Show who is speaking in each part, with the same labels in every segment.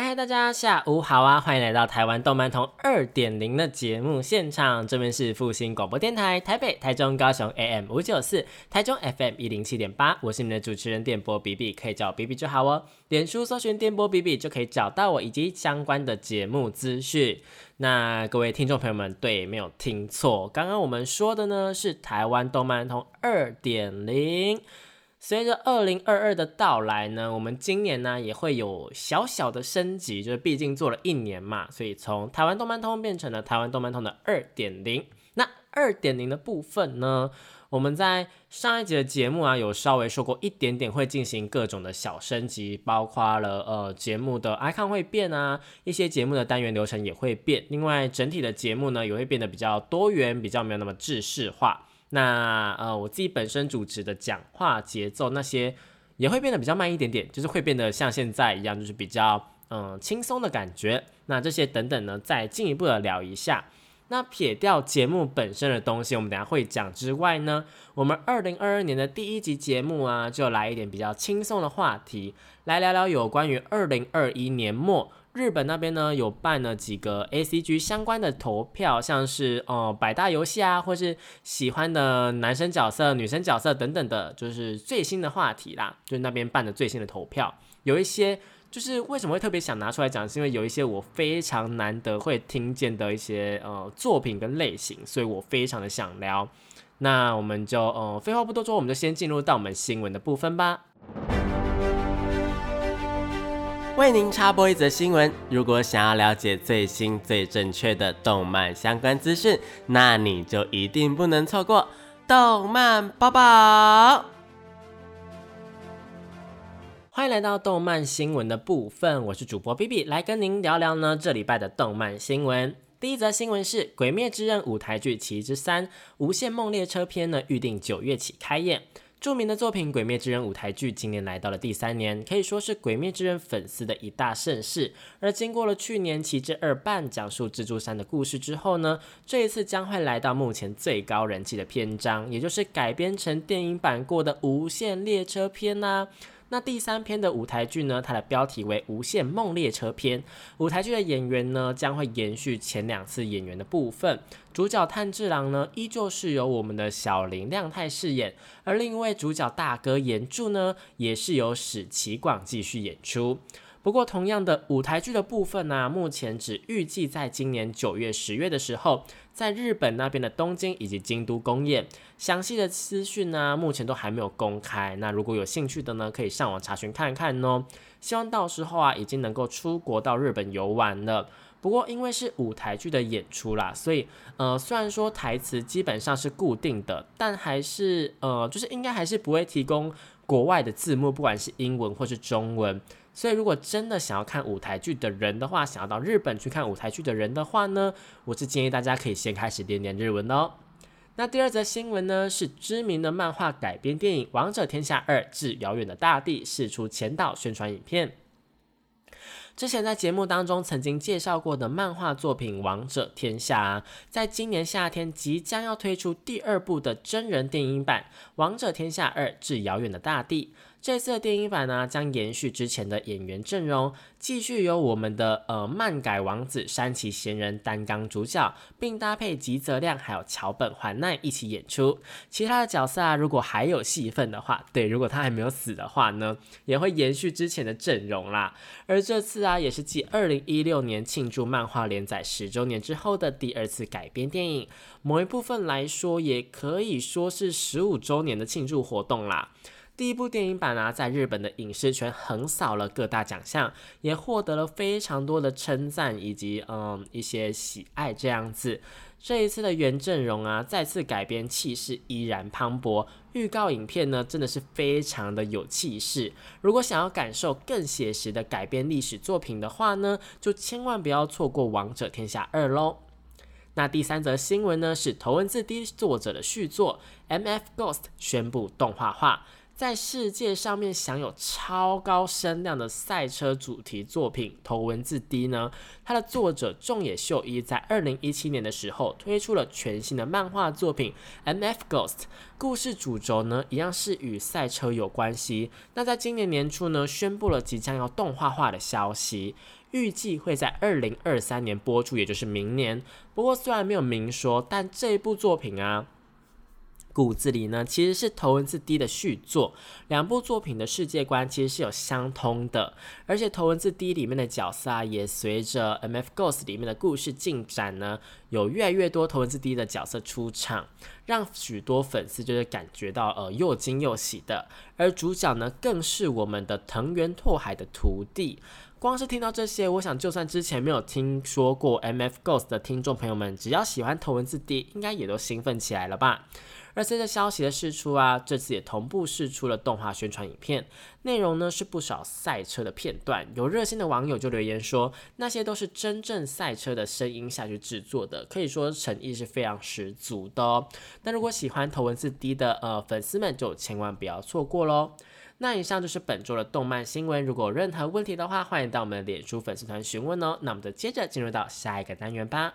Speaker 1: 嗨，大家下午好啊！欢迎来到台湾动漫通二点零的节目现场，这边是复兴广播电台台北、台中、高雄 AM 五九四，台中 FM 一零七点八，我是你们的主持人电波 B B，可以叫我 B B 就好哦。脸书搜寻电波 B B 就可以找到我以及相关的节目资讯。那各位听众朋友们，对，没有听错，刚刚我们说的呢是台湾动漫通二点零。随着二零二二的到来呢，我们今年呢也会有小小的升级，就是毕竟做了一年嘛，所以从台湾动漫通变成了台湾动漫通的二点零。那二点零的部分呢，我们在上一集的节目啊有稍微说过一点点，会进行各种的小升级，包括了呃节目的 icon 会变啊，一些节目的单元流程也会变，另外整体的节目呢也会变得比较多元，比较没有那么制式化。那呃，我自己本身主持的讲话节奏那些也会变得比较慢一点点，就是会变得像现在一样，就是比较嗯轻松的感觉。那这些等等呢，再进一步的聊一下。那撇掉节目本身的东西，我们等下会讲之外呢，我们二零二二年的第一集节目啊，就来一点比较轻松的话题，来聊聊有关于二零二一年末。日本那边呢有办了几个 A C G 相关的投票，像是哦百大游戏啊，或是喜欢的男生角色、女生角色等等的，就是最新的话题啦。就是那边办的最新的投票，有一些就是为什么会特别想拿出来讲，是因为有一些我非常难得会听见的一些呃作品跟类型，所以我非常的想聊。那我们就呃废话不多说，我们就先进入到我们新闻的部分吧。为您插播一则新闻：如果想要了解最新最正确的动漫相关资讯，那你就一定不能错过动漫宝宝。欢迎来到动漫新闻的部分，我是主播 B B，来跟您聊聊呢这礼拜的动漫新闻。第一则新闻是《鬼灭之刃》舞台剧《奇之三：无限梦列车篇》呢，预定九月起开演。著名的作品《鬼灭之刃》舞台剧今年来到了第三年，可以说是《鬼灭之刃》粉丝的一大盛事。而经过了去年《奇之二半》讲述蜘蛛山的故事之后呢，这一次将会来到目前最高人气的篇章，也就是改编成电影版过的《无限列车篇》呐。那第三篇的舞台剧呢？它的标题为《无限梦列车篇》。舞台剧的演员呢，将会延续前两次演员的部分。主角炭治郎呢，依旧是由我们的小林亮太饰演，而另一位主角大哥岩柱呢，也是由史奇广继续演出。不过，同样的舞台剧的部分呢，目前只预计在今年九月、十月的时候，在日本那边的东京以及京都公演。详细的资讯呢，目前都还没有公开。那如果有兴趣的呢，可以上网查询看看哦。希望到时候啊，已经能够出国到日本游玩了。不过因为是舞台剧的演出啦，所以呃，虽然说台词基本上是固定的，但还是呃，就是应该还是不会提供国外的字幕，不管是英文或是中文。所以，如果真的想要看舞台剧的人的话，想要到日本去看舞台剧的人的话呢，我是建议大家可以先开始练练日文哦。那第二则新闻呢，是知名的漫画改编电影《王者天下二：至遥远的大地》释出前导宣传影片。之前在节目当中曾经介绍过的漫画作品《王者天下》，在今年夏天即将要推出第二部的真人电影版《王者天下二：至遥远的大地》。这次的电影版呢，将延续之前的演员阵容，继续由我们的呃漫改王子山崎贤人担纲主角，并搭配吉泽亮还有桥本环奈一起演出。其他的角色啊，如果还有戏份的话，对，如果他还没有死的话呢，也会延续之前的阵容啦。而这次啊，也是继二零一六年庆祝漫画连载十周年之后的第二次改编电影，某一部分来说，也可以说是十五周年的庆祝活动啦。第一部电影版啊，在日本的影视圈横扫了各大奖项，也获得了非常多的称赞以及嗯一些喜爱。这样子，这一次的原阵容啊，再次改编，气势依然磅礴。预告影片呢，真的是非常的有气势。如果想要感受更写实的改编历史作品的话呢，就千万不要错过《王者天下二》喽。那第三则新闻呢，是头文字 D 作者的续作《M F Ghost》宣布动画化。在世界上面享有超高声量的赛车主题作品《头文字 D》呢，它的作者仲野秀一在二零一七年的时候推出了全新的漫画作品《M F Ghost》，故事主轴呢一样是与赛车有关系。那在今年年初呢，宣布了即将要动画化的消息，预计会在二零二三年播出，也就是明年。不过虽然没有明说，但这一部作品啊。骨子里呢，其实是头文字 D 的续作，两部作品的世界观其实是有相通的，而且头文字 D 里面的角色啊，也随着 M F Ghost 里面的故事进展呢，有越来越多头文字 D 的角色出场，让许多粉丝就是感觉到呃又惊又喜的，而主角呢，更是我们的藤原拓海的徒弟。光是听到这些，我想就算之前没有听说过 M F Ghost 的听众朋友们，只要喜欢头文字 D，应该也都兴奋起来了吧？而随着消息的释出啊，这次也同步释出了动画宣传影片，内容呢是不少赛车的片段。有热心的网友就留言说，那些都是真正赛车的声音下去制作的，可以说诚意是非常十足的哦。那如果喜欢头文字 D 的呃粉丝们，就千万不要错过喽。那以上就是本周的动漫新闻，如果有任何问题的话，欢迎到我们的脸书粉丝团询问哦。那我们就接着进入到下一个单元吧。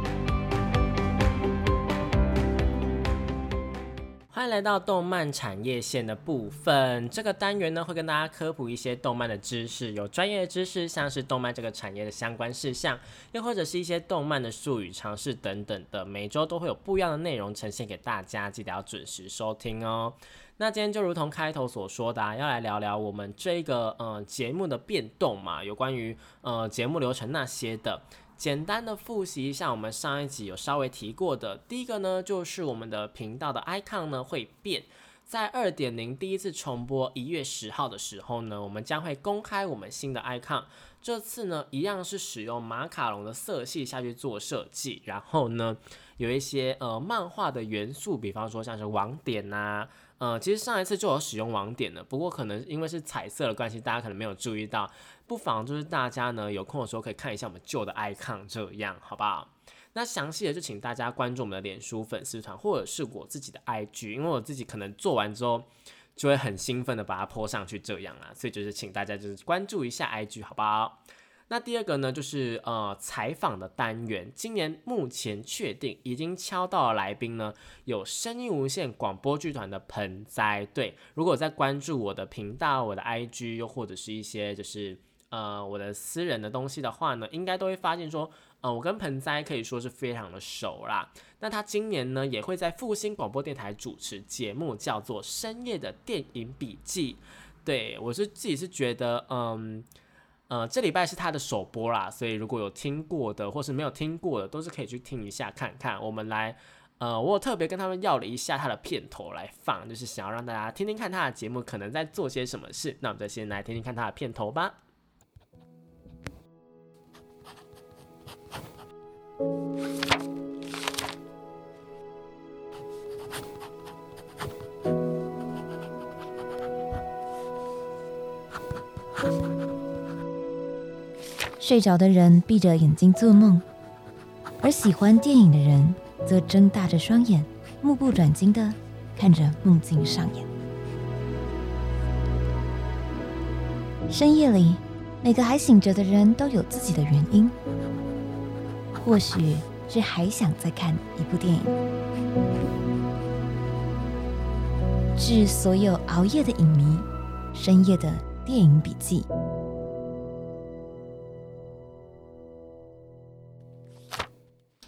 Speaker 1: 来到动漫产业线的部分。这个单元呢，会跟大家科普一些动漫的知识，有专业的知识，像是动漫这个产业的相关事项，又或者是一些动漫的术语、常识等等的。每周都会有不一样的内容呈现给大家，记得要准时收听哦。那今天就如同开头所说的，要来聊聊我们这个呃节目的变动嘛，有关于呃节目流程那些的。简单的复习一下，我们上一集有稍微提过的。第一个呢，就是我们的频道的 icon 呢会变，在二点零第一次重播一月十号的时候呢，我们将会公开我们新的 icon。这次呢，一样是使用马卡龙的色系下去做设计，然后呢，有一些呃漫画的元素，比方说像是网点呐。呃，其实上一次就有使用网点的，不过可能因为是彩色的关系，大家可能没有注意到。不妨就是大家呢有空的时候可以看一下我们旧的 icon，这样好不好？那详细的就请大家关注我们的脸书粉丝团，或者是我自己的 IG，因为我自己可能做完之后就会很兴奋的把它泼上去，这样啊，所以就是请大家就是关注一下 IG，好不好？那第二个呢，就是呃采访的单元，今年目前确定已经敲到了来宾呢，有声音无线广播剧团的盆栽队。如果在关注我的频道、我的 IG，又或者是一些就是呃我的私人的东西的话呢，应该都会发现说，呃我跟盆栽可以说是非常的熟啦。那他今年呢也会在复兴广播电台主持节目，叫做深夜的电影笔记。对我是自己是觉得嗯。呃，这礼拜是他的首播啦，所以如果有听过的或是没有听过的，都是可以去听一下看看。我们来，呃，我有特别跟他们要了一下他的片头来放，就是想要让大家听听看他的节目可能在做些什么事。那我们就先来听听看他的片头吧。
Speaker 2: 睡着的人闭着眼睛做梦，而喜欢电影的人则睁大着双眼，目不转睛的看着梦境上演。深夜里，每个还醒着的人都有自己的原因，或许是还想再看一部电影。致所有熬夜的影迷，深夜的电影笔记。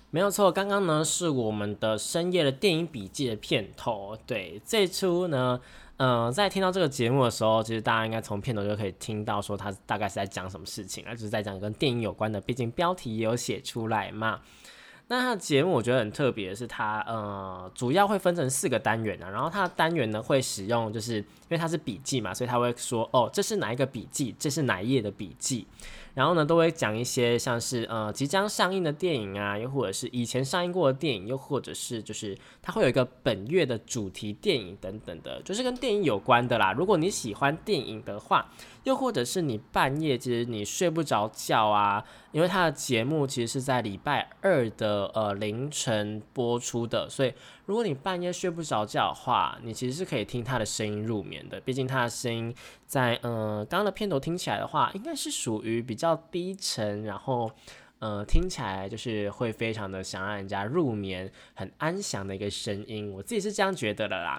Speaker 1: 没有错，刚刚呢是我们的深夜的电影笔记的片头。对，这出呢，嗯，在听到这个节目的时候，其实大家应该从片头就可以听到，说他大概是在讲什么事情，而就是在讲跟电影有关的。毕竟标题也有写出来嘛。那它的节目我觉得很特别的是，它呃主要会分成四个单元啊，然后它的单元呢会使用，就是因为它是笔记嘛，所以他会说哦，这是哪一个笔记，这是哪一页的笔记。然后呢都会讲一些像是呃即将上映的电影啊，又或者是以前上映过的电影，又或者是就是它会有一个本月的主题电影等等的，就是跟电影有关的啦。如果你喜欢电影的话。又或者是你半夜其实你睡不着觉啊，因为他的节目其实是在礼拜二的呃凌晨播出的，所以如果你半夜睡不着觉的话，你其实是可以听他的声音入眠的。毕竟他的声音在呃刚刚的片头听起来的话，应该是属于比较低沉，然后呃听起来就是会非常的想让人家入眠、很安详的一个声音。我自己是这样觉得的啦。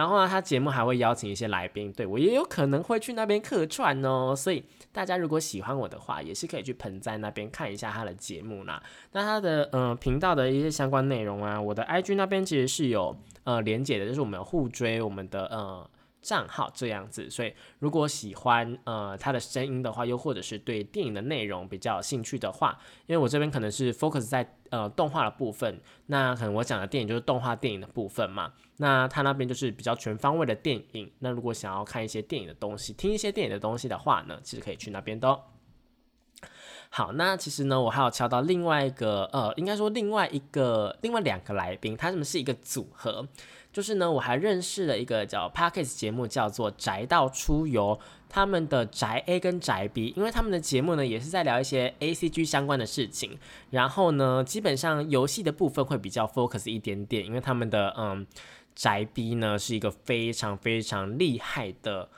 Speaker 1: 然后呢，他节目还会邀请一些来宾，对我也有可能会去那边客串哦。所以大家如果喜欢我的话，也是可以去盆栽那边看一下他的节目啦。那他的嗯频道的一些相关内容啊，我的 IG 那边其实是有呃连接的，就是我们互追我们的呃。账号这样子，所以如果喜欢呃他的声音的话，又或者是对电影的内容比较有兴趣的话，因为我这边可能是 focus 在呃动画的部分，那可能我讲的电影就是动画电影的部分嘛，那他那边就是比较全方位的电影。那如果想要看一些电影的东西，听一些电影的东西的话呢，其实可以去那边的。好，那其实呢，我还有敲到另外一个呃，应该说另外一个另外两个来宾，他们是一个组合。就是呢，我还认识了一个叫 Parkes 节目，叫做宅道出游。他们的宅 A 跟宅 B，因为他们的节目呢也是在聊一些 A C G 相关的事情。然后呢，基本上游戏的部分会比较 focus 一点点，因为他们的嗯宅 B 呢是一个非常非常厉害的，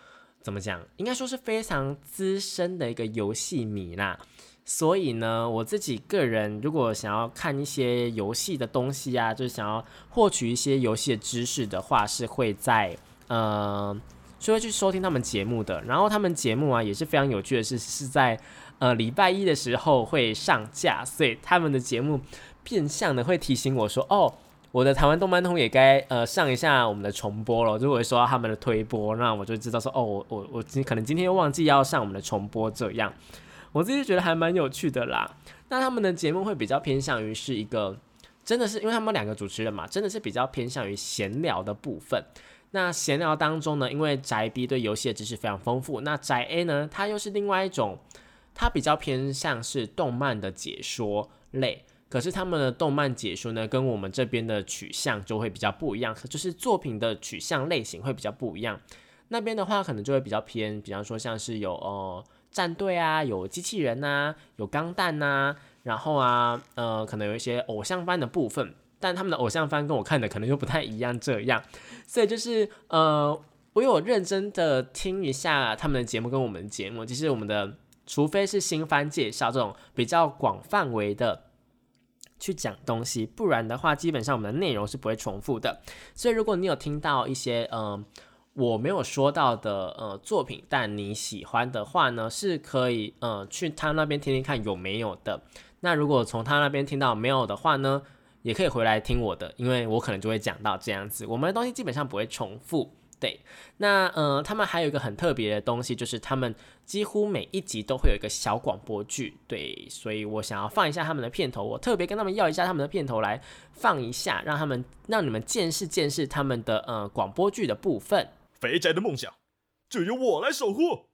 Speaker 1: 怎么讲？应该说是非常资深的一个游戏迷啦。所以呢，我自己个人如果想要看一些游戏的东西啊，就是想要获取一些游戏的知识的话，是会在呃，是会去收听他们节目的。然后他们节目啊也是非常有趣的是，是在呃礼拜一的时候会上架，所以他们的节目变相的会提醒我说，哦，我的台湾动漫通也该呃上一下我们的重播了。如果说到他们的推播，那我就知道说，哦，我我我今可能今天又忘记要上我们的重播这样。我自己觉得还蛮有趣的啦。那他们的节目会比较偏向于是一个，真的是因为他们两个主持人嘛，真的是比较偏向于闲聊的部分。那闲聊当中呢，因为宅 B 对游戏的知识非常丰富，那宅 A 呢，它又是另外一种，它比较偏向是动漫的解说类。可是他们的动漫解说呢，跟我们这边的取向就会比较不一样，就是作品的取向类型会比较不一样。那边的话，可能就会比较偏，比方说像是有哦。战队啊，有机器人呐，有钢弹呐，然后啊，呃，可能有一些偶像番的部分，但他们的偶像番跟我看的可能又不太一样，这样，所以就是呃，我有认真的听一下他们的节目跟我们的节目，其实我们的除非是新番介绍这种比较广范围的去讲东西，不然的话，基本上我们的内容是不会重复的，所以如果你有听到一些嗯。我没有说到的呃作品，但你喜欢的话呢，是可以呃去他那边听听看有没有的。那如果从他那边听到没有的话呢，也可以回来听我的，因为我可能就会讲到这样子。我们的东西基本上不会重复，对。那呃，他们还有一个很特别的东西，就是他们几乎每一集都会有一个小广播剧，对。所以我想要放一下他们的片头，我特别跟他们要一下他们的片头来放一下，让他们让你们见识见识他们的呃广播剧的部分。
Speaker 3: 肥宅的梦想就由我来守护。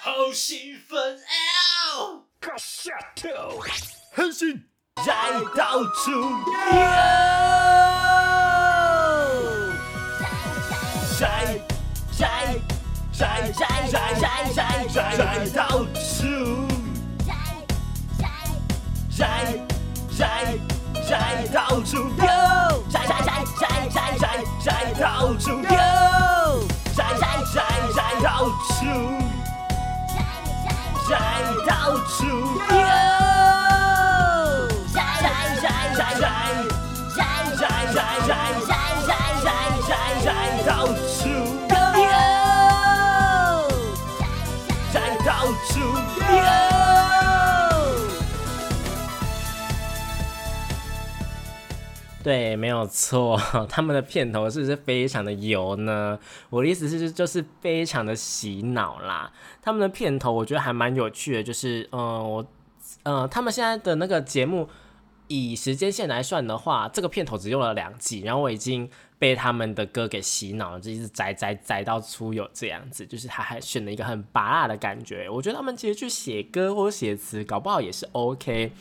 Speaker 4: 好兴奋啊！
Speaker 3: 卡下头，狠心
Speaker 4: 宅到处宅宅宅宅宅宅宅宅宅到处，宅宅宅到处游，宅宅宅宅宅宅宅到处游。宅宅到处，宅到
Speaker 1: 对，没有错，他们的片头是不是非常的油呢？我的意思是，就是非常的洗脑啦。他们的片头我觉得还蛮有趣的，就是，嗯，我，呃，他们现在的那个节目，以时间线来算的话，这个片头只用了两集，然后我已经被他们的歌给洗脑了，就一直宅宅宅到出有这样子，就是他还选了一个很拔辣的感觉。我觉得他们其实去写歌或写词，搞不好也是 OK。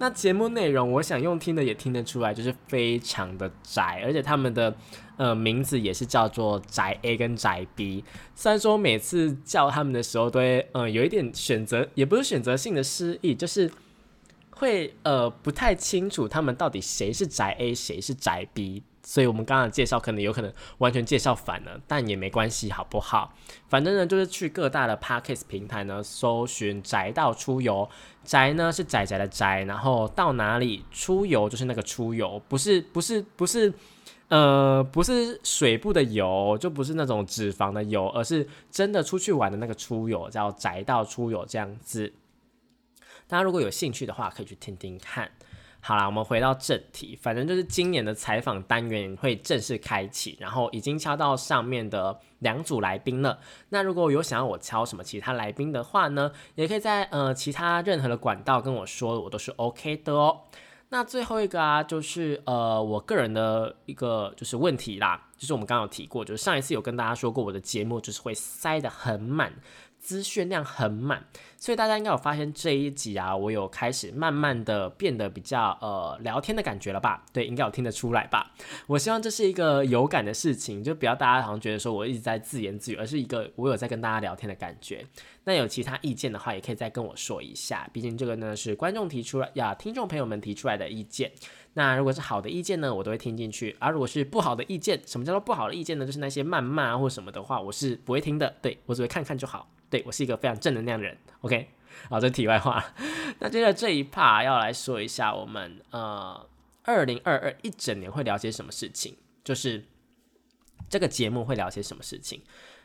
Speaker 1: 那节目内容，我想用听的也听得出来，就是非常的宅，而且他们的呃名字也是叫做宅 A 跟宅 B。虽然说每次叫他们的时候，都会嗯有一点选择，也不是选择性的失忆，就是会呃不太清楚他们到底谁是宅 A，谁是宅 B。所以我们刚刚介绍可能有可能完全介绍反了，但也没关系，好不好？反正呢，就是去各大的 Podcast 平台呢，搜寻“宅到出游”，宅呢是宅宅的宅，然后到哪里出游就是那个出游，不是不是不是，呃，不是水部的游，就不是那种脂肪的油，而是真的出去玩的那个出游，叫宅到出游这样子。大家如果有兴趣的话，可以去听听看。好啦，我们回到正题，反正就是今年的采访单元会正式开启，然后已经敲到上面的两组来宾了。那如果有想要我敲什么其他来宾的话呢，也可以在呃其他任何的管道跟我说，我都是 OK 的哦。那最后一个啊，就是呃我个人的一个就是问题啦，就是我们刚刚有提过，就是上一次有跟大家说过，我的节目就是会塞得很满。资讯量很满，所以大家应该有发现这一集啊，我有开始慢慢的变得比较呃聊天的感觉了吧？对，应该有听得出来吧？我希望这是一个有感的事情，就不要大家好像觉得说我一直在自言自语，而是一个我有在跟大家聊天的感觉。那有其他意见的话，也可以再跟我说一下，毕竟这个呢是观众提出来呀，听众朋友们提出来的意见。那如果是好的意见呢，我都会听进去；而如果是不好的意见，什么叫做不好的意见呢？就是那些谩骂或什么的话，我是不会听的。对我只会看看就好。对我是一个非常正能量的人，OK，好，这题外话。那接着这一 part 要来说一下，我们呃，二零二二一整年会聊些什么事情？就是这个节目会聊些什么事情？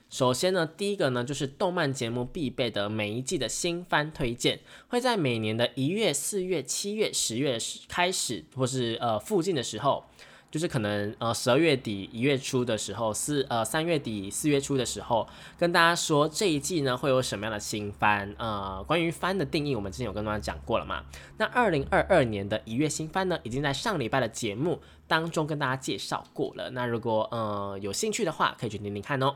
Speaker 1: 首先呢，第一个呢，就是动漫节目必备的每一季的新番推荐，会在每年的一月、四月、七月、十月开始，或是呃附近的时候。就是可能呃十二月底一月初的时候，四呃三月底四月初的时候，跟大家说这一季呢会有什么样的新番？呃，关于番的定义，我们之前有跟大家讲过了嘛？那二零二二年的一月新番呢，已经在上礼拜的节目当中跟大家介绍过了。那如果呃有兴趣的话，可以去听听看哦。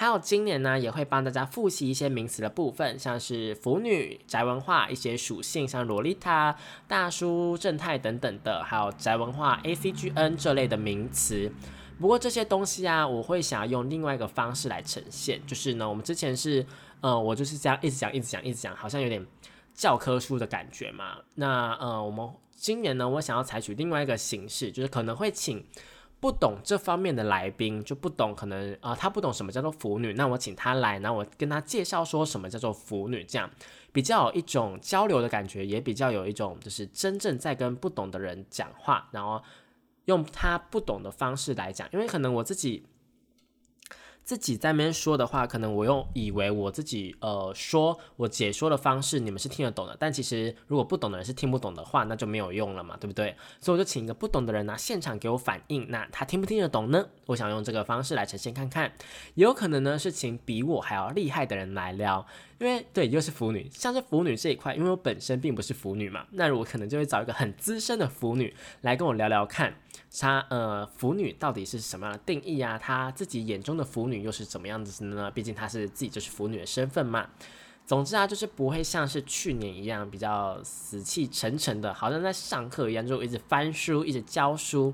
Speaker 1: 还有今年呢，也会帮大家复习一些名词的部分，像是腐女、宅文化一些属性，像洛丽塔、大叔、正太等等的，还有宅文化 A C G N 这类的名词。不过这些东西啊，我会想要用另外一个方式来呈现，就是呢，我们之前是，呃，我就是这样一直讲、一直讲、一直讲，好像有点教科书的感觉嘛。那呃，我们今年呢，我想要采取另外一个形式，就是可能会请。不懂这方面的来宾就不懂，可能啊，他不懂什么叫做腐女，那我请他来，那我跟他介绍说什么叫做腐女，这样比较有一种交流的感觉，也比较有一种就是真正在跟不懂的人讲话，然后用他不懂的方式来讲，因为可能我自己。自己在那边说的话，可能我用以为我自己呃说我解说的方式，你们是听得懂的。但其实如果不懂的人是听不懂的话，那就没有用了嘛，对不对？所以我就请一个不懂的人拿现场给我反应，那他听不听得懂呢？我想用这个方式来呈现看看。也有可能呢是请比我还要厉害的人来聊，因为对，又是腐女，像是腐女这一块，因为我本身并不是腐女嘛，那我可能就会找一个很资深的腐女来跟我聊聊看。她呃，腐女到底是什么样的定义啊？她自己眼中的腐女又是怎么样子的呢？毕竟她是自己就是腐女的身份嘛。总之啊，就是不会像是去年一样比较死气沉沉的，好像在上课一样，就一直翻书，一直教书。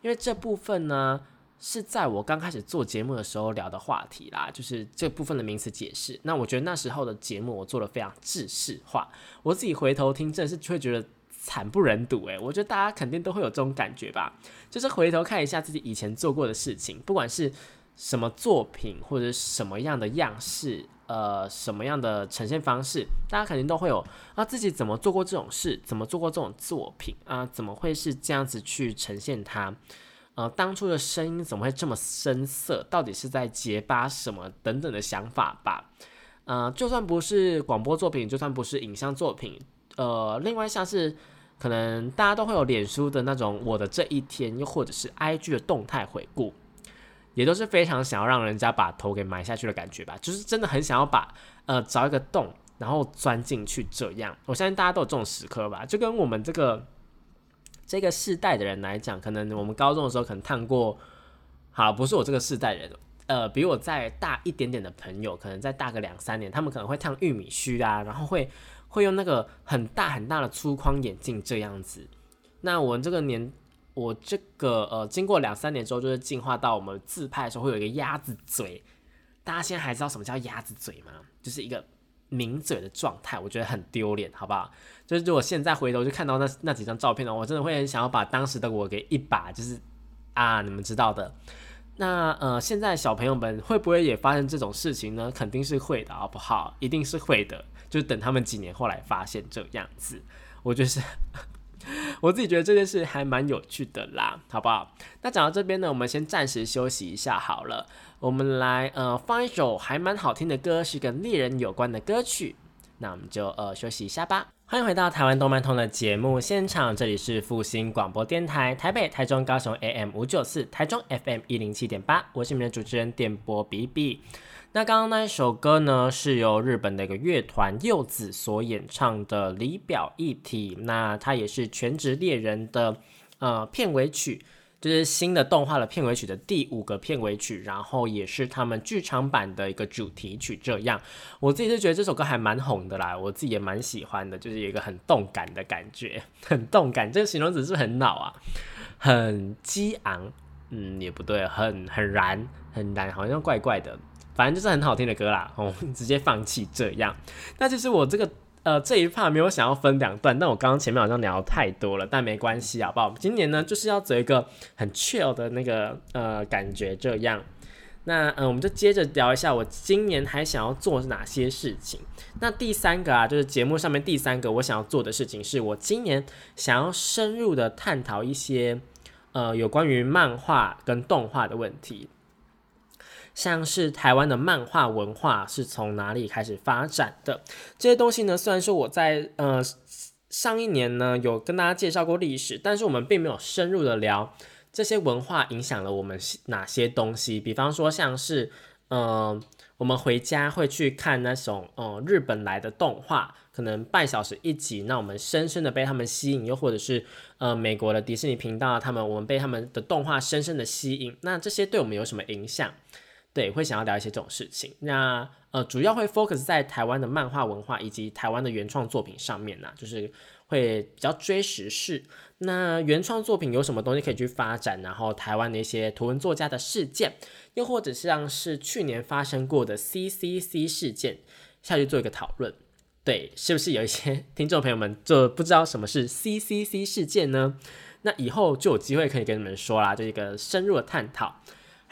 Speaker 1: 因为这部分呢，是在我刚开始做节目的时候聊的话题啦，就是这部分的名词解释。那我觉得那时候的节目我做的非常制式化，我自己回头听，真的是会觉得。惨不忍睹诶，我觉得大家肯定都会有这种感觉吧，就是回头看一下自己以前做过的事情，不管是什么作品或者什么样的样式，呃，什么样的呈现方式，大家肯定都会有啊，自己怎么做过这种事，怎么做过这种作品啊，怎么会是这样子去呈现它？呃，当初的声音怎么会这么深色？到底是在结巴什么等等的想法吧？呃，就算不是广播作品，就算不是影像作品，呃，另外像是。可能大家都会有脸书的那种我的这一天，又或者是 IG 的动态回顾，也都是非常想要让人家把头给埋下去的感觉吧。就是真的很想要把呃找一个洞，然后钻进去这样。我相信大家都有这种时刻吧，就跟我们这个这个世代的人来讲，可能我们高中的时候可能烫过，好，不是我这个世代人，呃，比我再大一点点的朋友，可能再大个两三年，他们可能会烫玉米须啊，然后会会用那个很大很大的粗框眼镜这样子。那我这个年，我这个呃，经过两三年之后，就是进化到我们自拍的时候会有一个鸭子嘴。大家现在还知道什么叫鸭子嘴吗？就是一个抿嘴的状态，我觉得很丢脸，好不好？就是如果现在回头就看到那那几张照片呢，我真的会很想要把当时的我给一把，就是啊，你们知道的。那呃，现在小朋友们会不会也发生这种事情呢？肯定是会的，好不好？一定是会的，就等他们几年后来发现这样子，我觉得是。我自己觉得这件事还蛮有趣的啦，好不好？那讲到这边呢，我们先暂时休息一下好了。我们来呃放一首还蛮好听的歌，是跟猎人有关的歌曲。那我们就呃休息一下吧。欢迎回到台湾动漫通的节目现场，这里是复兴广播电台台北、台中、高雄 AM 五九四，台中 FM 一零七点八，我是你们的主持人电波比比。那刚刚那一首歌呢，是由日本的一个乐团柚子所演唱的《离表一体》，那它也是《全职猎人》的呃片尾曲，就是新的动画的片尾曲的第五个片尾曲，然后也是他们剧场版的一个主题曲。这样，我自己是觉得这首歌还蛮红的啦，我自己也蛮喜欢的，就是有一个很动感的感觉，很动感，这个形容词是不是很老啊？很激昂，嗯，也不对，很很燃，很燃，好像怪怪的。反正就是很好听的歌啦，哦，直接放弃这样。那其实我这个呃这一趴没有想要分两段，但我刚刚前面好像聊太多了，但没关系，好不好？今年呢就是要走一个很 chill 的那个呃感觉这样。那嗯，我们就接着聊一下我今年还想要做哪些事情。那第三个啊，就是节目上面第三个我想要做的事情，是我今年想要深入的探讨一些呃有关于漫画跟动画的问题。像是台湾的漫画文化是从哪里开始发展的？这些东西呢？虽然说我在呃上一年呢有跟大家介绍过历史，但是我们并没有深入的聊这些文化影响了我们哪些东西。比方说像是呃我们回家会去看那种呃日本来的动画，可能半小时一集，那我们深深的被他们吸引；又或者是呃美国的迪士尼频道，他们我们被他们的动画深深的吸引。那这些对我们有什么影响？对，会想要聊一些这种事情。那呃，主要会 focus 在台湾的漫画文化以及台湾的原创作品上面呢，就是会比较追时事。那原创作品有什么东西可以去发展？然后台湾的一些图文作家的事件，又或者像是去年发生过的 CCC 事件，下去做一个讨论。对，是不是有一些 听众朋友们就不知道什么是 CCC 事件呢？那以后就有机会可以跟你们说啦，就一个深入的探讨。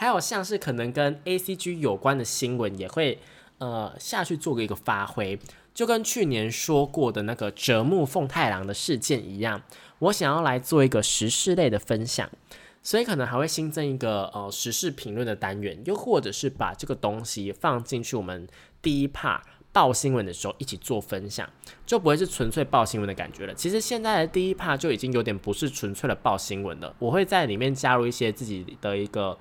Speaker 1: 还有像是可能跟 A C G 有关的新闻，也会呃下去做个一个发挥，就跟去年说过的那个折木凤太郎的事件一样，我想要来做一个时事类的分享，所以可能还会新增一个呃时事评论的单元，又或者是把这个东西放进去我们第一 part 报新闻的时候一起做分享，就不会是纯粹报新闻的感觉了。其实现在的第一 part 就已经有点不是纯粹的报新闻了，我会在里面加入一些自己的一个。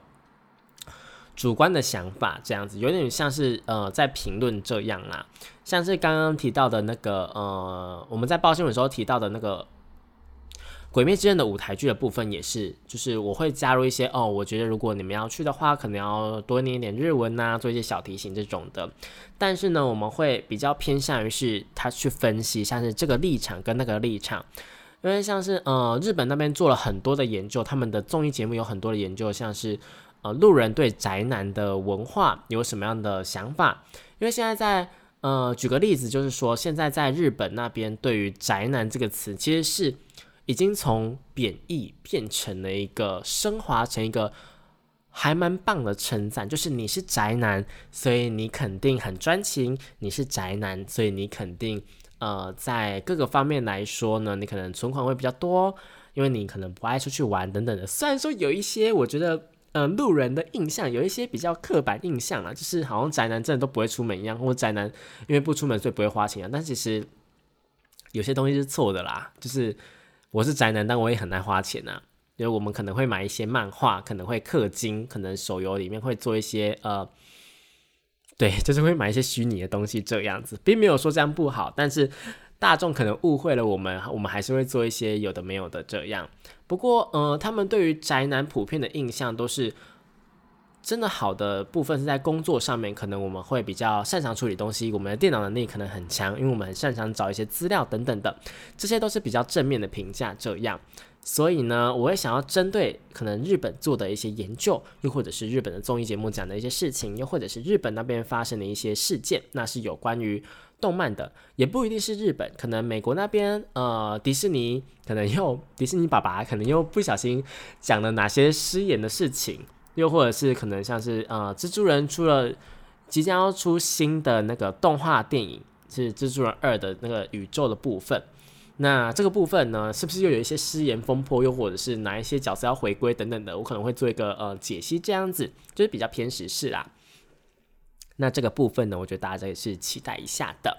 Speaker 1: 主观的想法这样子，有点像是呃在评论这样啦，像是刚刚提到的那个呃我们在报新闻时候提到的那个《鬼灭之刃》的舞台剧的部分也是，就是我会加入一些哦，我觉得如果你们要去的话，可能要多念一点日文呐，做一些小提醒这种的。但是呢，我们会比较偏向于是他去分析，像是这个立场跟那个立场，因为像是呃日本那边做了很多的研究，他们的综艺节目有很多的研究，像是。呃，路人对宅男的文化有什么样的想法？因为现在在呃，举个例子，就是说现在在日本那边，对于宅男这个词，其实是已经从贬义变成了一个升华成一个还蛮棒的称赞，就是你是宅男，所以你肯定很专情；你是宅男，所以你肯定呃，在各个方面来说呢，你可能存款会比较多，因为你可能不爱出去玩等等的。虽然说有一些，我觉得。嗯，路人的印象有一些比较刻板印象啊，就是好像宅男真的都不会出门一样，或宅男因为不出门所以不会花钱啊。但其实有些东西是错的啦，就是我是宅男，但我也很爱花钱呐。因为我们可能会买一些漫画，可能会氪金，可能手游里面会做一些呃，对，就是会买一些虚拟的东西这样子，并没有说这样不好，但是大众可能误会了我们，我们还是会做一些有的没有的这样。不过，呃，他们对于宅男普遍的印象都是。真的好的部分是在工作上面，可能我们会比较擅长处理东西，我们的电脑能力可能很强，因为我们很擅长找一些资料等等的，这些都是比较正面的评价。这样，所以呢，我会想要针对可能日本做的一些研究，又或者是日本的综艺节目讲的一些事情，又或者是日本那边发生的一些事件，那是有关于动漫的，也不一定是日本，可能美国那边，呃，迪士尼可能又迪士尼爸爸可能又不小心讲了哪些失言的事情。又或者是可能像是呃，蜘蛛人出了即将要出新的那个动画电影，是蜘蛛人二的那个宇宙的部分。那这个部分呢，是不是又有一些失言风波？又或者是哪一些角色要回归等等的？我可能会做一个呃解析，这样子就是比较偏时事啦。那这个部分呢，我觉得大家也是期待一下的。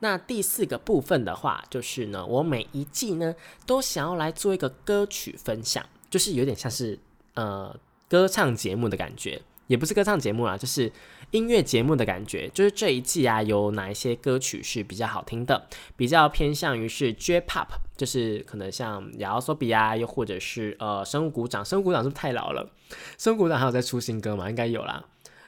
Speaker 1: 那第四个部分的话，就是呢，我每一季呢都想要来做一个歌曲分享，就是有点像是呃。歌唱节目的感觉，也不是歌唱节目啦，就是音乐节目的感觉。就是这一季啊，有哪一些歌曲是比较好听的？比较偏向于是 J-Pop，就是可能像亚奥索比啊，又或者是呃生物鼓掌。生物鼓掌是不是太老了？生物鼓掌还有在出新歌吗？应该有啦。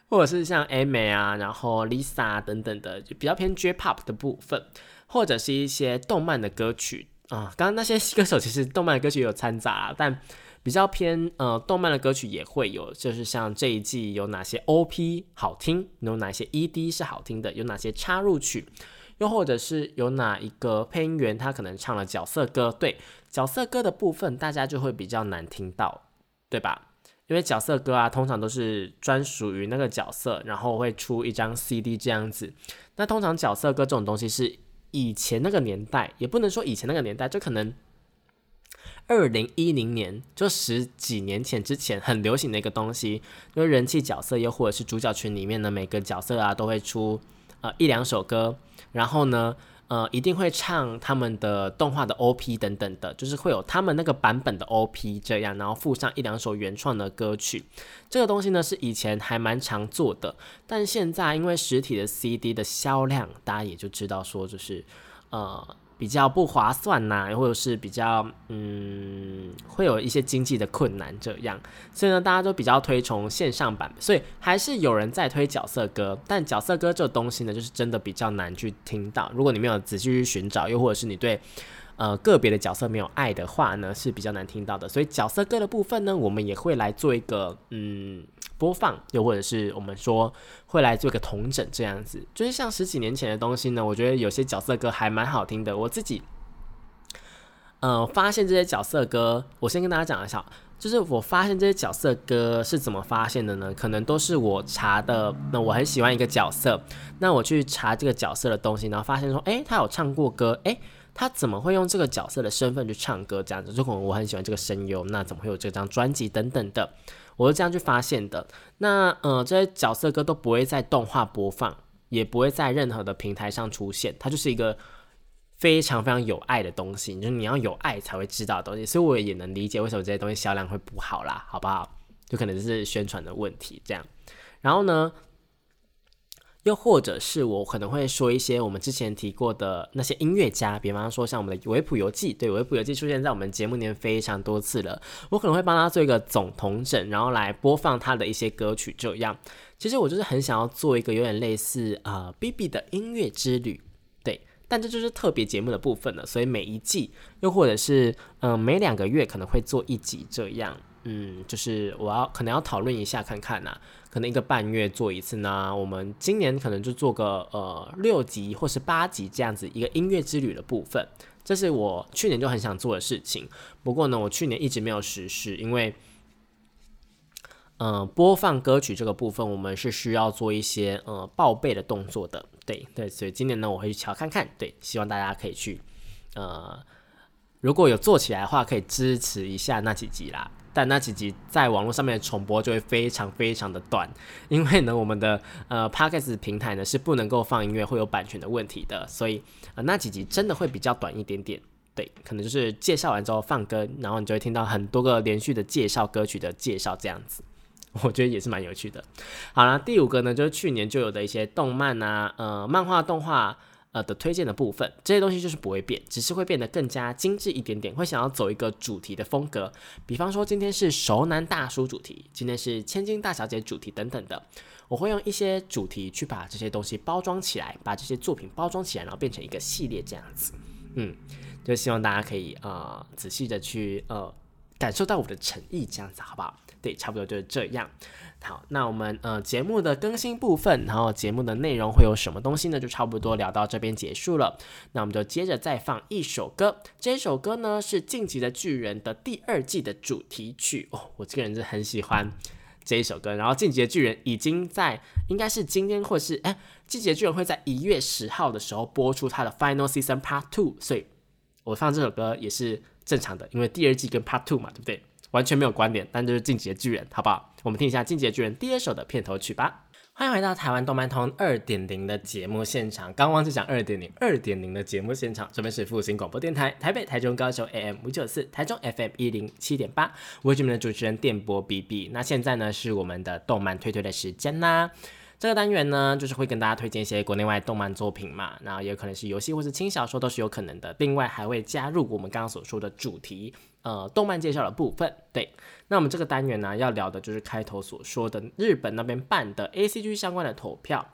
Speaker 1: 或者是像 A 美啊，然后 Lisa 等等的，就比较偏 J-Pop 的部分，或者是一些动漫的歌曲啊。刚刚那些歌手其实动漫歌曲有掺杂，但。比较偏呃，动漫的歌曲也会有，就是像这一季有哪些 OP 好听，有哪些 ED 是好听的，有哪些插入曲，又或者是有哪一个配音员他可能唱了角色歌，对角色歌的部分大家就会比较难听到，对吧？因为角色歌啊，通常都是专属于那个角色，然后会出一张 CD 这样子。那通常角色歌这种东西是以前那个年代，也不能说以前那个年代，就可能。二零一零年，就十几年前之前很流行的一个东西，就是人气角色，又或者是主角群里面的每个角色啊，都会出呃一两首歌，然后呢，呃，一定会唱他们的动画的 OP 等等的，就是会有他们那个版本的 OP 这样，然后附上一两首原创的歌曲。这个东西呢是以前还蛮常做的，但现在因为实体的 CD 的销量，大家也就知道说就是呃。比较不划算呐，或者是比较嗯，会有一些经济的困难这样，所以呢，大家都比较推崇线上版，所以还是有人在推角色歌，但角色歌这东西呢，就是真的比较难去听到。如果你没有仔细去寻找，又或者是你对。呃，个别的角色没有爱的话呢，是比较难听到的。所以角色歌的部分呢，我们也会来做一个嗯播放，又或者是我们说会来做一个同整这样子。就是像十几年前的东西呢，我觉得有些角色歌还蛮好听的。我自己呃发现这些角色歌，我先跟大家讲一下，就是我发现这些角色歌是怎么发现的呢？可能都是我查的。那我很喜欢一个角色，那我去查这个角色的东西，然后发现说，诶，他有唱过歌，诶。他怎么会用这个角色的身份去唱歌？这样子，如果我很喜欢这个声优，那怎么会有这张专辑等等的？我是这样去发现的。那呃，这些角色歌都不会在动画播放，也不会在任何的平台上出现。它就是一个非常非常有爱的东西，就是你要有爱才会知道的东西。所以我也能理解为什么这些东西销量会不好啦，好不好？就可能是宣传的问题这样。然后呢？又或者是我可能会说一些我们之前提过的那些音乐家，比方说像我们的维普游记，对维普游记出现在我们节目里面非常多次了，我可能会帮他做一个总统整，然后来播放他的一些歌曲。这样，其实我就是很想要做一个有点类似啊 B B 的音乐之旅，对，但这就是特别节目的部分了。所以每一季，又或者是嗯每两个月可能会做一集这样。嗯，就是我要可能要讨论一下看看呐，可能一个半月做一次呢。我们今年可能就做个呃六集或是八集这样子一个音乐之旅的部分，这是我去年就很想做的事情。不过呢，我去年一直没有实施，因为嗯播放歌曲这个部分，我们是需要做一些呃报备的动作的。对对，所以今年呢，我会去瞧看看。对，希望大家可以去呃，如果有做起来的话，可以支持一下那几集啦。但那几集在网络上面的重播就会非常非常的短，因为呢，我们的呃 Podcast 平台呢是不能够放音乐，会有版权的问题的，所以呃那几集真的会比较短一点点。对，可能就是介绍完之后放歌，然后你就会听到很多个连续的介绍歌曲的介绍这样子，我觉得也是蛮有趣的。好了，第五个呢就是去年就有的一些动漫啊，呃，漫画动画。的推荐的部分，这些东西就是不会变，只是会变得更加精致一点点，会想要走一个主题的风格。比方说今天是熟男大叔主题，今天是千金大小姐主题等等的，我会用一些主题去把这些东西包装起来，把这些作品包装起来，然后变成一个系列这样子。嗯，就希望大家可以呃仔细的去呃感受到我的诚意，这样子好不好？对，差不多就是这样。好，那我们呃节目的更新部分，然后节目的内容会有什么东西呢？就差不多聊到这边结束了。那我们就接着再放一首歌，这首歌呢是《晋级的巨人》的第二季的主题曲哦，我这个人是很喜欢这一首歌。然后《晋级的巨人》已经在应该是今天或是哎，《晋级的巨人》会在一月十号的时候播出它的 Final Season Part Two，所以我放这首歌也是正常的，因为第二季跟 Part Two 嘛，对不对？完全没有关联，但就是《进击的巨人》，好不好？我们听一下《进击的巨人》第一首的片头曲吧。欢迎回到台湾动漫通二点零的节目现场。刚忘记讲二点零，二点零的节目现场，这边是复兴广播电台，台北、台中、高雄 AM 五九四，台中 FM 一零七点八。我是你们的主持人电波 BB。那现在呢，是我们的动漫推推的时间啦。这个单元呢，就是会跟大家推荐一些国内外动漫作品嘛，然后也可能是游戏或是轻小说，都是有可能的。另外还会加入我们刚刚所说的主题。呃，动漫介绍的部分，对，那我们这个单元呢，要聊的就是开头所说的日本那边办的 A C G 相关的投票。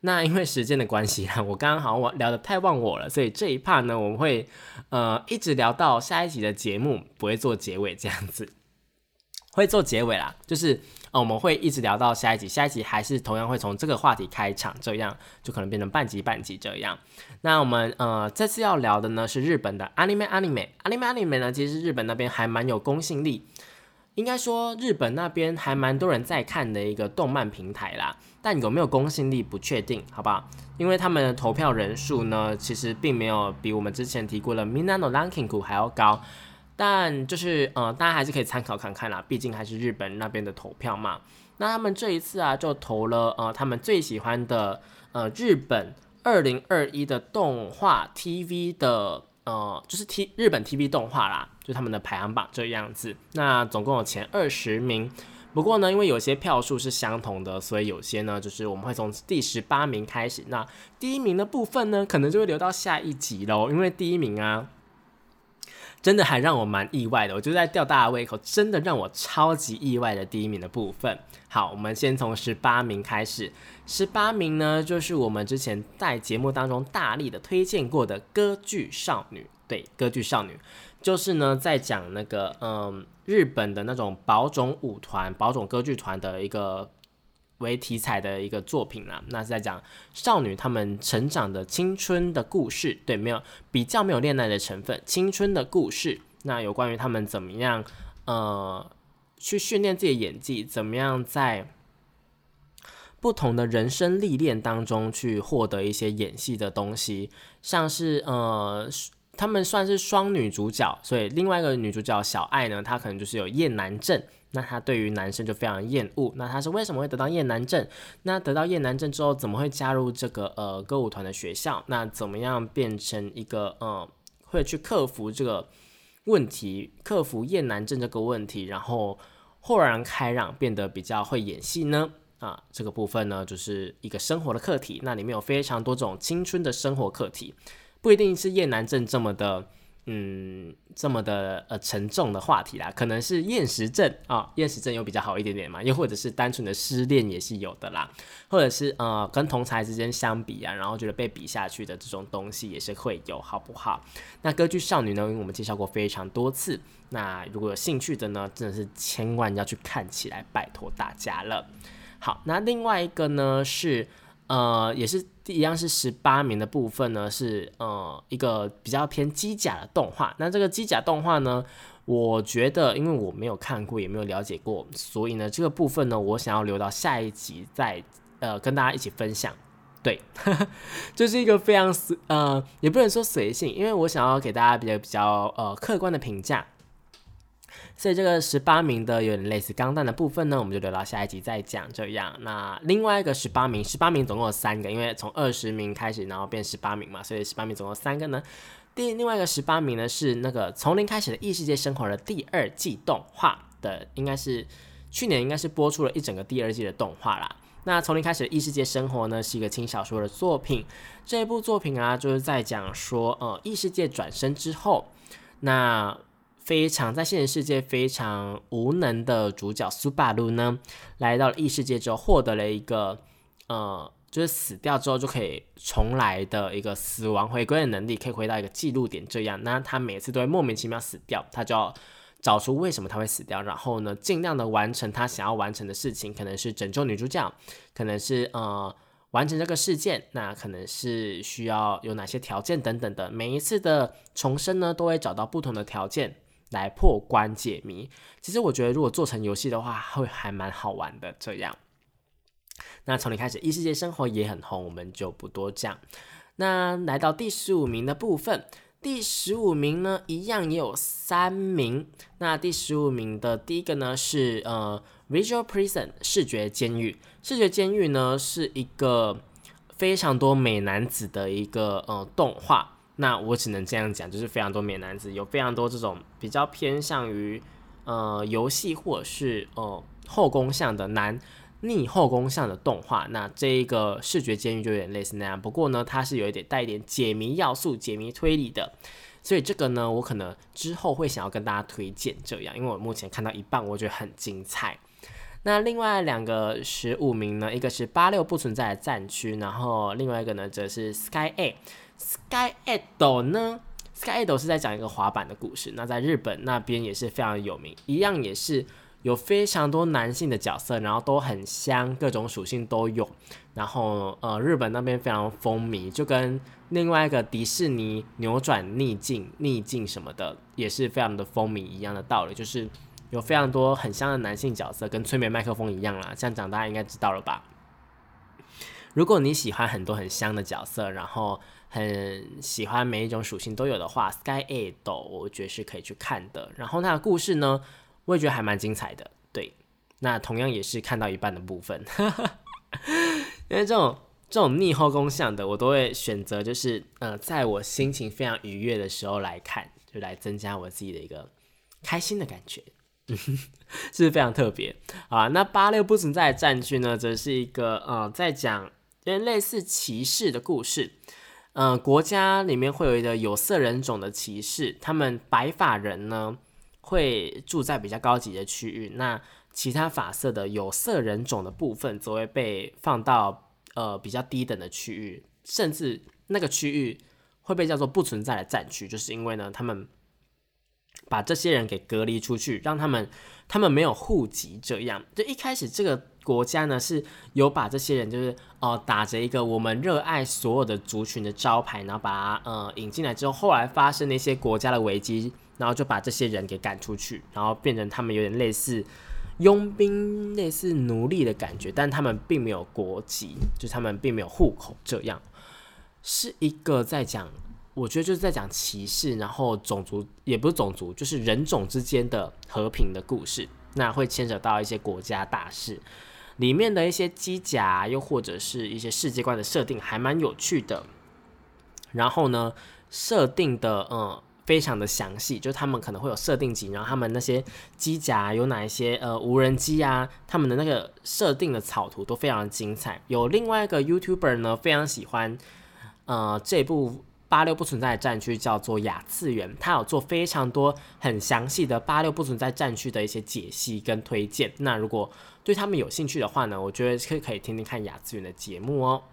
Speaker 1: 那因为时间的关系啊，我刚刚好像我聊的太忘我了，所以这一 part 呢，我们会呃一直聊到下一集的节目，不会做结尾这样子，会做结尾啦，就是。呃，我们会一直聊到下一集，下一集还是同样会从这个话题开场，这样就可能变成半集半集这样。那我们呃这次要聊的呢是日本的 anime anime anime anime 呢，其实日本那边还蛮有公信力，应该说日本那边还蛮多人在看的一个动漫平台啦。但有没有公信力不确定，好不好？因为他们的投票人数呢，其实并没有比我们之前提过的 Minano Ranking 还要高。但就是呃，大家还是可以参考看看啦，毕竟还是日本那边的投票嘛。那他们这一次啊，就投了呃他们最喜欢的呃日本二零二一的动画 TV 的呃就是 T 日本 TV 动画啦，就他们的排行榜这样子。那总共有前二十名，不过呢，因为有些票数是相同的，所以有些呢就是我们会从第十八名开始。那第一名的部分呢，可能就会留到下一集喽，因为第一名啊。真的还让我蛮意外的，我就在吊大家胃口，真的让我超级意外的第一名的部分。好，我们先从十八名开始，十八名呢就是我们之前在节目当中大力的推荐过的歌剧少女，对，歌剧少女就是呢在讲那个嗯日本的那种宝冢舞团、宝冢歌剧团的一个。为题材的一个作品啦，那是在讲少女她们成长的青春的故事，对，没有比较没有恋爱的成分，青春的故事。那有关于她们怎么样，呃，去训练自己的演技，怎么样在不同的人生历练当中去获得一些演戏的东西，像是呃，她们算是双女主角，所以另外一个女主角小爱呢，她可能就是有厌男症。那他对于男生就非常厌恶。那他是为什么会得到厌男症？那得到厌男症之后，怎么会加入这个呃歌舞团的学校？那怎么样变成一个呃会去克服这个问题，克服厌男症这个问题，然后豁然开朗，变得比较会演戏呢？啊，这个部分呢，就是一个生活的课题。那里面有非常多种青春的生活课题，不一定是厌男症这么的。嗯，这么的呃沉重的话题啦，可能是厌食症啊，厌食症又比较好一点点嘛，又或者是单纯的失恋也是有的啦，或者是呃跟同才之间相比啊，然后觉得被比下去的这种东西也是会有，好不好？那歌剧少女呢，因为我们介绍过非常多次，那如果有兴趣的呢，真的是千万要去看起来，拜托大家了。好，那另外一个呢是。呃，也是一样是十八名的部分呢，是呃一个比较偏机甲的动画。那这个机甲动画呢，我觉得因为我没有看过，也没有了解过，所以呢这个部分呢，我想要留到下一集再呃跟大家一起分享。对，这是一个非常随呃，也不能说随性，因为我想要给大家比较比较呃客观的评价。所以这个十八名的有点类似钢弹的部分呢，我们就留到下一集再讲。这样，那另外一个十八名，十八名总共有三个，因为从二十名开始，然后变十八名嘛，所以十八名总共三个呢。第另外一个十八名呢是那个从零开始的异世界生活的第二季动画的，应该是去年应该是播出了一整个第二季的动画啦。那从零开始的，异世界生活呢是一个轻小说的作品。这一部作品啊，就是在讲说，呃，异世界转身之后，那非常在现实世界非常无能的主角苏巴鲁呢，来到了异世界之后，获得了一个呃，就是死掉之后就可以重来的一个死亡回归的能力，可以回到一个记录点。这样，那他每次都会莫名其妙死掉，他就要找出为什么他会死掉，然后呢，尽量的完成他想要完成的事情，可能是拯救女主角，可能是呃完成这个事件，那可能是需要有哪些条件等等的。每一次的重生呢，都会找到不同的条件。来破关解谜，其实我觉得如果做成游戏的话，会还蛮好玩的。这样，那从你开始，异世界生活也很红，我们就不多讲。那来到第十五名的部分，第十五名呢，一样也有三名。那第十五名的第一个呢是呃，Visual Prison 视觉监狱。视觉监狱呢是一个非常多美男子的一个呃动画。那我只能这样讲，就是非常多美男子，有非常多这种比较偏向于呃游戏或者是呃后宫向的男逆后宫向的动画。那这一个视觉监狱就有点类似那样，不过呢，它是有一点带一点解谜要素、解谜推理的。所以这个呢，我可能之后会想要跟大家推荐这样，因为我目前看到一半，我觉得很精彩。那另外两个十五名呢，一个是八六不存在的战区，然后另外一个呢则是 Sky A。Sky Idol 呢？Sky Idol 是在讲一个滑板的故事。那在日本那边也是非常有名，一样也是有非常多男性的角色，然后都很香，各种属性都有。然后呃，日本那边非常风靡，就跟另外一个迪士尼扭转逆境、逆境什么的，也是非常的风靡一样的道理，就是有非常多很香的男性角色，跟催眠麦克风一样啦。这样讲大家应该知道了吧？如果你喜欢很多很香的角色，然后很喜欢每一种属性都有的话，Sky A 斗我觉得是可以去看的。然后它的故事呢，我也觉得还蛮精彩的。对，那同样也是看到一半的部分，因为这种这种逆后宫向的，我都会选择就是呃，在我心情非常愉悦的时候来看，就来增加我自己的一个开心的感觉，是不是非常特别啊。那八六不存在的战区呢，则是一个呃，在讲有点类似骑士的故事。嗯，国家里面会有一个有色人种的歧视，他们白发人呢会住在比较高级的区域，那其他发色的有色人种的部分则会被放到呃比较低等的区域，甚至那个区域会被叫做不存在的战区，就是因为呢他们把这些人给隔离出去，让他们他们没有户籍，这样就一开始这个。国家呢是有把这些人就是呃打着一个我们热爱所有的族群的招牌，然后把它呃引进来之后，后来发生那些国家的危机，然后就把这些人给赶出去，然后变成他们有点类似佣兵、类似奴隶的感觉，但他们并没有国籍，就他们并没有户口，这样是一个在讲，我觉得就是在讲歧视，然后种族也不是种族，就是人种之间的和平的故事，那会牵扯到一些国家大事。里面的一些机甲，又或者是一些世界观的设定，还蛮有趣的。然后呢，设定的嗯非常的详细，就他们可能会有设定集，然后他们那些机甲有哪一些呃无人机啊，他们的那个设定的草图都非常精彩。有另外一个 YouTuber 呢，非常喜欢呃这部。八六不存在的战区叫做亚次元，它有做非常多很详细的八六不存在战区的一些解析跟推荐。那如果对他们有兴趣的话呢，我觉得可以可以听听看亚次元的节目哦。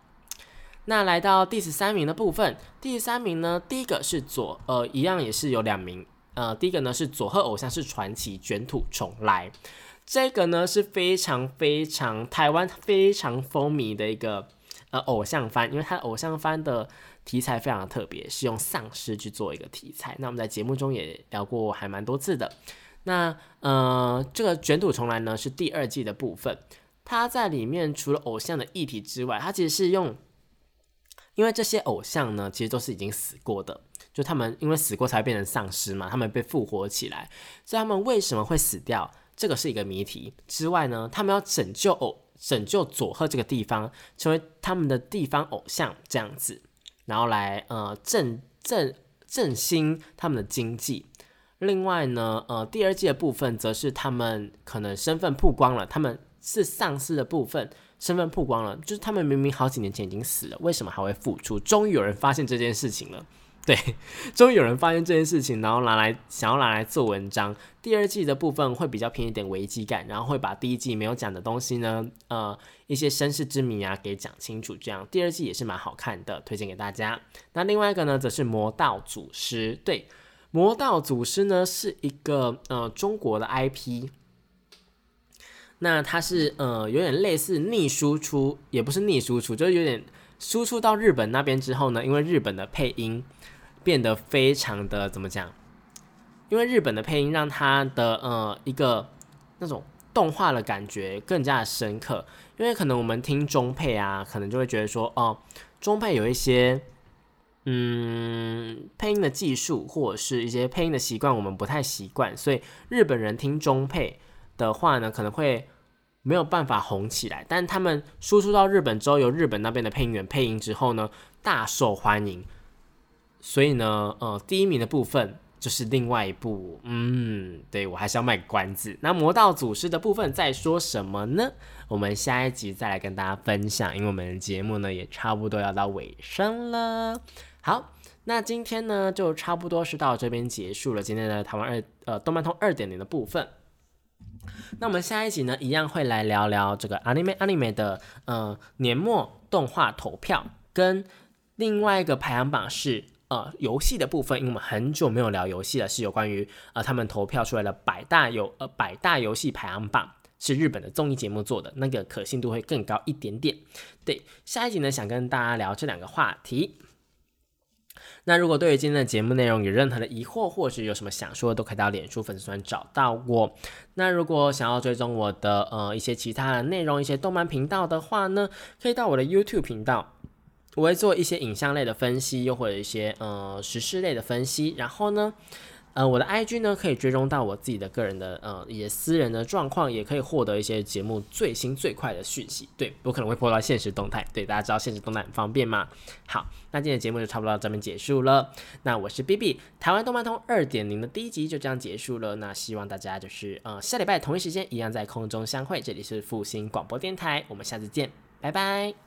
Speaker 1: 那来到第十三名的部分，第三名呢，第一个是左呃，一样也是有两名呃，第一个呢是佐贺偶像是传奇卷土重来，这个呢是非常非常台湾非常风靡的一个呃偶像番，因为他偶像番的。题材非常的特别，是用丧尸去做一个题材。那我们在节目中也聊过，还蛮多次的。那呃，这个卷土重来呢是第二季的部分。它在里面除了偶像的议题之外，它其实是用，因为这些偶像呢其实都是已经死过的，就他们因为死过才变成丧尸嘛，他们被复活起来，所以他们为什么会死掉，这个是一个谜题。之外呢，他们要拯救偶拯救佐贺这个地方，成为他们的地方偶像这样子。然后来呃振振振兴他们的经济。另外呢，呃，第二季的部分则是他们可能身份曝光了，他们是丧尸的部分身份曝光了，就是他们明明好几年前已经死了，为什么还会复出？终于有人发现这件事情了。对，终于有人发现这件事情，然后拿来想要拿来做文章。第二季的部分会比较偏一点危机感，然后会把第一季没有讲的东西呢，呃，一些身世之谜啊给讲清楚。这样第二季也是蛮好看的，推荐给大家。那另外一个呢，则是《魔道祖师》。对，《魔道祖师》呢是一个呃中国的 IP，那它是呃有点类似逆输出，也不是逆输出，就是有点输出到日本那边之后呢，因为日本的配音。变得非常的怎么讲？因为日本的配音让他的呃一个那种动画的感觉更加的深刻。因为可能我们听中配啊，可能就会觉得说，哦，中配有一些嗯配音的技术或者是一些配音的习惯，我们不太习惯，所以日本人听中配的话呢，可能会没有办法红起来。但他们输出到日本之后，由日本那边的配音员配音之后呢，大受欢迎。所以呢，呃，第一名的部分就是另外一部，嗯，对我还是要卖关子。那魔道祖师的部分在说什么呢？我们下一集再来跟大家分享，因为我们的节目呢也差不多要到尾声了。好，那今天呢就差不多是到这边结束了。今天的台湾二呃动漫通二点零的部分，那我们下一集呢一样会来聊聊这个 anime anime 的呃年末动画投票，跟另外一个排行榜是。呃，游戏的部分，因为我们很久没有聊游戏了，是有关于呃他们投票出来的百大游呃百大游戏排行榜，是日本的综艺节目做的，那个可信度会更高一点点。对，下一集呢想跟大家聊这两个话题。那如果对于今天的节目内容有任何的疑惑，或是有什么想说的，都可以到脸书粉丝团找到我。那如果想要追踪我的呃一些其他的内容，一些动漫频道的话呢，可以到我的 YouTube 频道。我会做一些影像类的分析，又或者一些呃时事类的分析。然后呢，呃，我的 IG 呢可以追踪到我自己的个人的呃一些私人的状况，也可以获得一些节目最新最快的讯息。对我可能会播到现实动态，对大家知道现实动态很方便吗？好，那今天的节目就差不多到这边结束了。那我是 B B，台湾动漫通二点零的第一集就这样结束了。那希望大家就是呃下礼拜同一时间一样在空中相会。这里是复兴广播电台，我们下次见，拜拜。